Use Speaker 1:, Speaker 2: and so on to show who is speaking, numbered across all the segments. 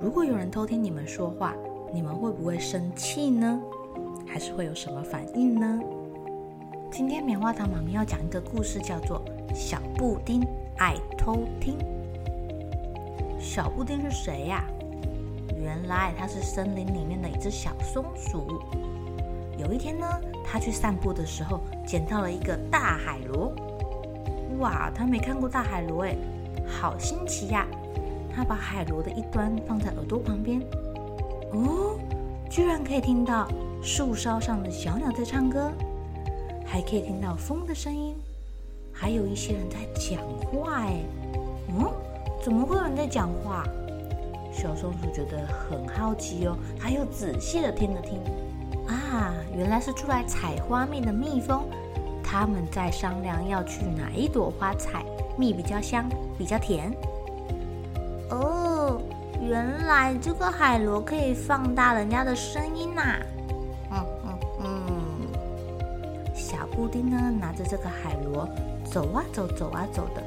Speaker 1: 如果有人偷听你们说话，你们会不会生气呢？还是会有什么反应呢？今天棉花糖妈咪要讲一个故事，叫做《小布丁爱偷听》。小布丁是谁呀？原来他是森林里面的一只小松鼠。有一天呢，他去散步的时候，捡到了一个大海螺。哇，他没看过大海螺，哎，好新奇呀！他把海螺的一端放在耳朵旁边，哦，居然可以听到树梢上的小鸟在唱歌，还可以听到风的声音，还有一些人在讲话。哎，嗯，怎么会有人在讲话？小松鼠觉得很好奇哦，他又仔细的听了听，啊，原来是出来采花蜜的蜜蜂，他们在商量要去哪一朵花采蜜比较香，比较甜。原来这个海螺可以放大人家的声音呐！嗯嗯嗯，小布丁呢，拿着这个海螺走啊走，走啊走的，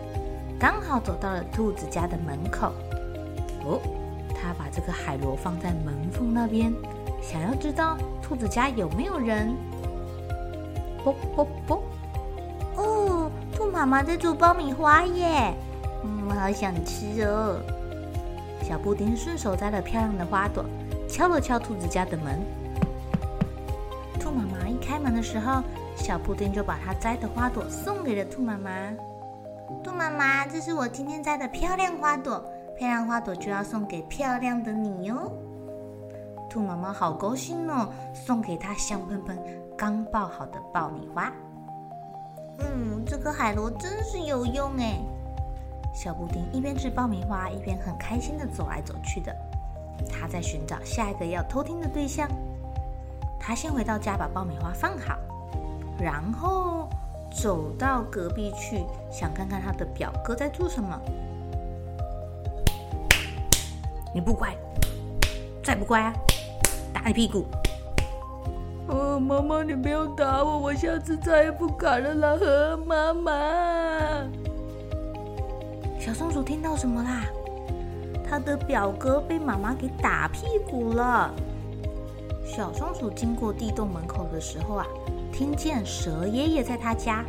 Speaker 1: 刚好走到了兔子家的门口。哦，他把这个海螺放在门缝那边，想要知道兔子家有没有人。啵啵啵！哦，兔妈妈在煮爆米花耶！嗯，我好想吃哦。小布丁顺手摘了漂亮的花朵，敲了敲兔子家的门。兔妈妈一开门的时候，小布丁就把它摘的花朵送给了兔妈妈。兔妈妈，这是我今天摘的漂亮花朵，漂亮花朵就要送给漂亮的你哟。兔妈妈好高兴哦，送给她香喷喷、刚爆好的爆米花。嗯，这个海螺真是有用哎。小布丁一边吃爆米花，一边很开心地走来走去的。他在寻找下一个要偷听的对象。他先回到家把爆米花放好，然后走到隔壁去，想看看他的表哥在做什么。你不乖，再不乖啊，打你屁股！哦，妈妈，你不要打我，我下次再也不敢了啦，妈妈。小松鼠听到什么啦？他的表哥被妈妈给打屁股了。小松鼠经过地洞门口的时候啊，听见蛇爷爷在他家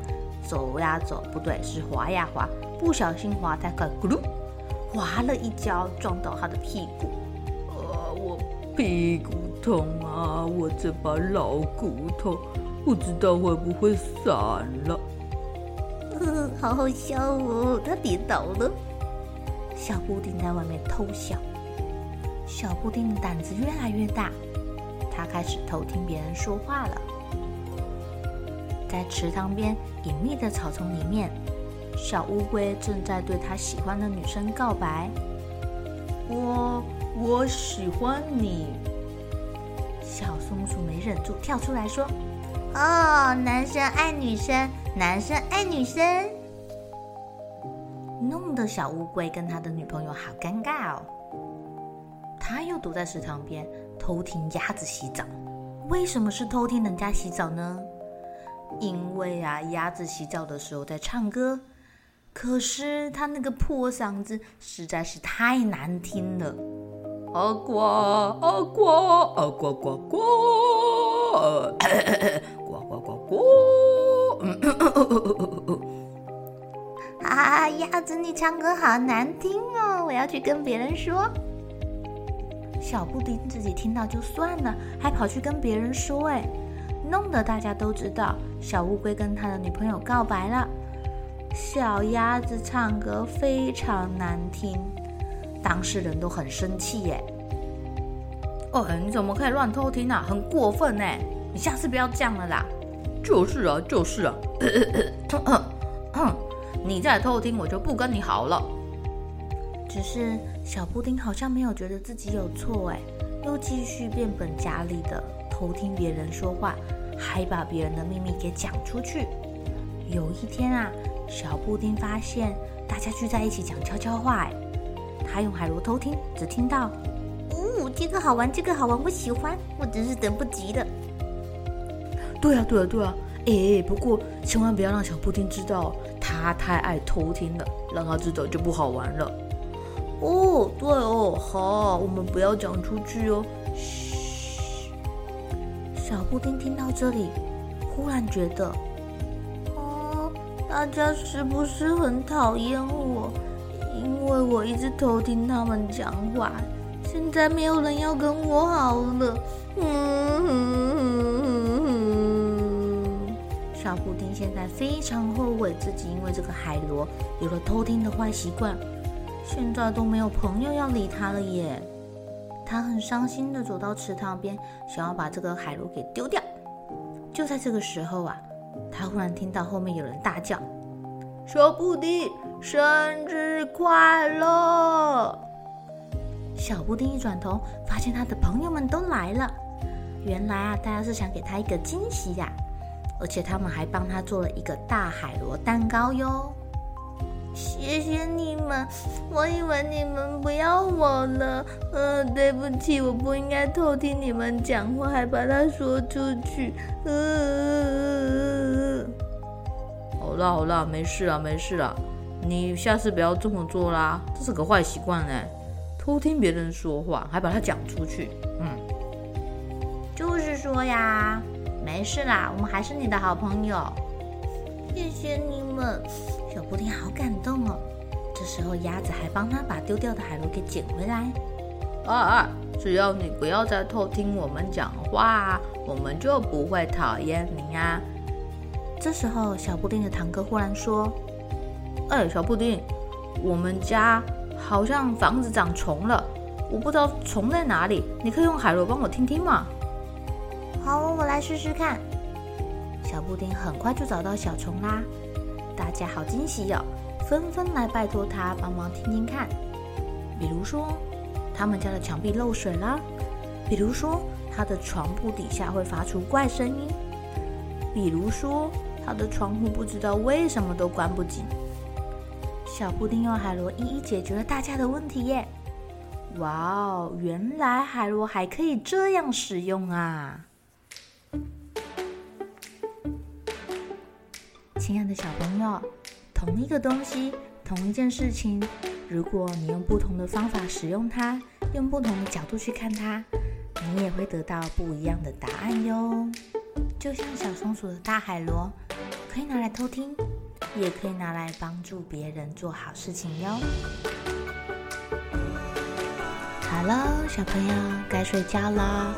Speaker 1: 走呀走，不对，是滑呀滑，不小心滑太快，咕噜，滑了一跤，撞到他的屁股。啊，我屁股痛啊！我这把老骨头不知道会不会散了。好好笑哦！他跌倒了。小布丁在外面偷笑。小布丁的胆子越来越大，他开始偷听别人说话了。在池塘边隐秘的草丛里面，小乌龟正在对他喜欢的女生告白。我我喜欢你。小松鼠没忍住跳出来说：“哦，男生爱女生。”男生爱女生，弄得小乌龟跟他的女朋友好尴尬哦。他又躲在池塘边偷听鸭子洗澡。为什么是偷听人家洗澡呢？因为啊，鸭子洗澡的时候在唱歌，可是他那个破嗓子实在是太难听了。啊呱啊呱啊呱呱呱，呱呱呱呱。啊，鸭子，你唱歌好难听哦！我要去跟别人说。小布丁自己听到就算了，还跑去跟别人说，哎，弄得大家都知道小乌龟跟他的女朋友告白了。小鸭子唱歌非常难听，当事人都很生气耶。哦，你怎么可以乱偷听啊？很过分呢！你下次不要这样了啦。
Speaker 2: 就是啊，就是啊。你再偷听，我就不跟你好了。
Speaker 1: 只是小布丁好像没有觉得自己有错哎，又继续变本加厉的偷听别人说话，还把别人的秘密给讲出去。有一天啊，小布丁发现大家聚在一起讲悄悄话哎，他用海螺偷听，只听到。这个好玩，这个好玩，我喜欢，我真是等不及了。
Speaker 2: 对啊，对啊，对啊，哎，不过千万不要让小布丁知道，他太爱偷听了，让他知道就不好玩了。
Speaker 1: 哦，对哦，好，我们不要讲出去哦。嘘。小布丁听到这里，忽然觉得，哦，大家是不是很讨厌我？因为我一直偷听他们讲话。现在没有人要跟我好了，嗯，现在非常后悔自己因为这个海螺有了偷听的坏习惯，现在都没有朋友要理他了耶。他很伤心的走到池塘边，想要把这个海螺给丢掉。就在这个时候啊，他忽然听到后面有人大叫：“小布丁，生日快乐！”小布丁一转头，发现他的朋友们都来了。原来啊，大家是想给他一个惊喜呀，而且他们还帮他做了一个大海螺蛋糕哟。谢谢你们，我以为你们不要我了。呃，对不起，我不应该偷听你们讲话，还把它说出去。呃，
Speaker 2: 好啦好啦，没事啦没事啦，你下次不要这么做啦，这是个坏习惯哎。偷听别人说话，还把它讲出去，嗯，
Speaker 1: 就是说呀，没事啦，我们还是你的好朋友。谢谢你们，小布丁好感动哦。这时候鸭子还帮他把丢掉的海螺给捡回来。
Speaker 2: 啊啊，只要你不要再偷听我们讲话，我们就不会讨厌你呀。
Speaker 1: 这时候小布丁的堂哥忽然说：“
Speaker 2: 哎，小布丁，我们家。”好像房子长虫了，我不知道虫在哪里。你可以用海螺帮我听听吗？
Speaker 1: 好，我来试试看。小布丁很快就找到小虫啦，大家好惊喜哦，纷纷来拜托他帮忙听听看。比如说，他们家的墙壁漏水啦；比如说，他的床铺底下会发出怪声音；比如说，他的窗户不知道为什么都关不紧。小布丁用海螺一一解决了大家的问题耶！哇哦，原来海螺还可以这样使用啊！亲爱的小朋友，同一个东西，同一件事情，如果你用不同的方法使用它，用不同的角度去看它，你也会得到不一样的答案哟。就像小松鼠的大海螺，可以拿来偷听。也可以拿来帮助别人做好事情哟。好了，小朋友该睡觉了，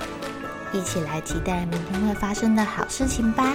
Speaker 1: 一起来期待明天会发生的好事情吧。